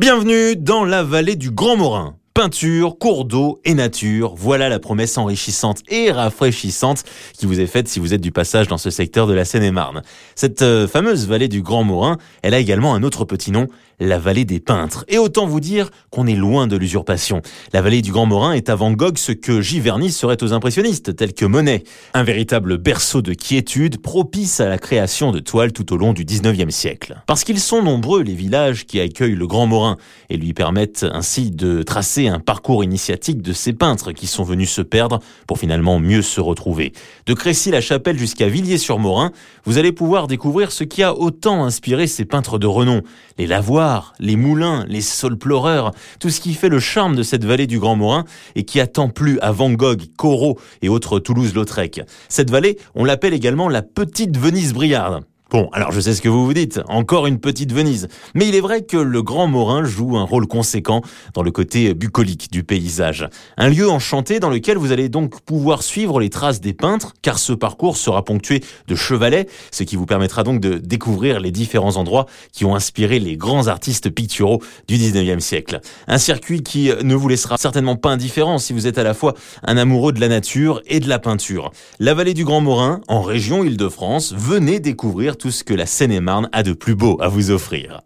Bienvenue dans la vallée du Grand Morin. Peinture, cours d'eau et nature, voilà la promesse enrichissante et rafraîchissante qui vous est faite si vous êtes du passage dans ce secteur de la Seine-et-Marne. Cette euh, fameuse vallée du Grand Morin, elle a également un autre petit nom, la vallée des peintres. Et autant vous dire qu'on est loin de l'usurpation. La vallée du Grand Morin est à Van Gogh ce que Giverny serait aux impressionnistes, tels que Monet. Un véritable berceau de quiétude propice à la création de toiles tout au long du 19e siècle. Parce qu'ils sont nombreux les villages qui accueillent le Grand Morin et lui permettent ainsi de tracer un parcours initiatique de ces peintres qui sont venus se perdre pour finalement mieux se retrouver. De Crécy-la-Chapelle jusqu'à Villiers-sur-Morin, vous allez pouvoir découvrir ce qui a autant inspiré ces peintres de renom. Les lavoirs, les moulins, les sols pleureurs, tout ce qui fait le charme de cette vallée du Grand Morin et qui attend plus à Van Gogh, Corot et autres Toulouse-Lautrec. Cette vallée, on l'appelle également la petite Venise briarde. Bon, alors je sais ce que vous vous dites, encore une petite Venise. Mais il est vrai que le Grand Morin joue un rôle conséquent dans le côté bucolique du paysage. Un lieu enchanté dans lequel vous allez donc pouvoir suivre les traces des peintres, car ce parcours sera ponctué de chevalets, ce qui vous permettra donc de découvrir les différents endroits qui ont inspiré les grands artistes picturaux du 19e siècle. Un circuit qui ne vous laissera certainement pas indifférent si vous êtes à la fois un amoureux de la nature et de la peinture. La vallée du Grand Morin, en région Île-de-France, venez découvrir tout ce que la Seine-et-Marne a de plus beau à vous offrir.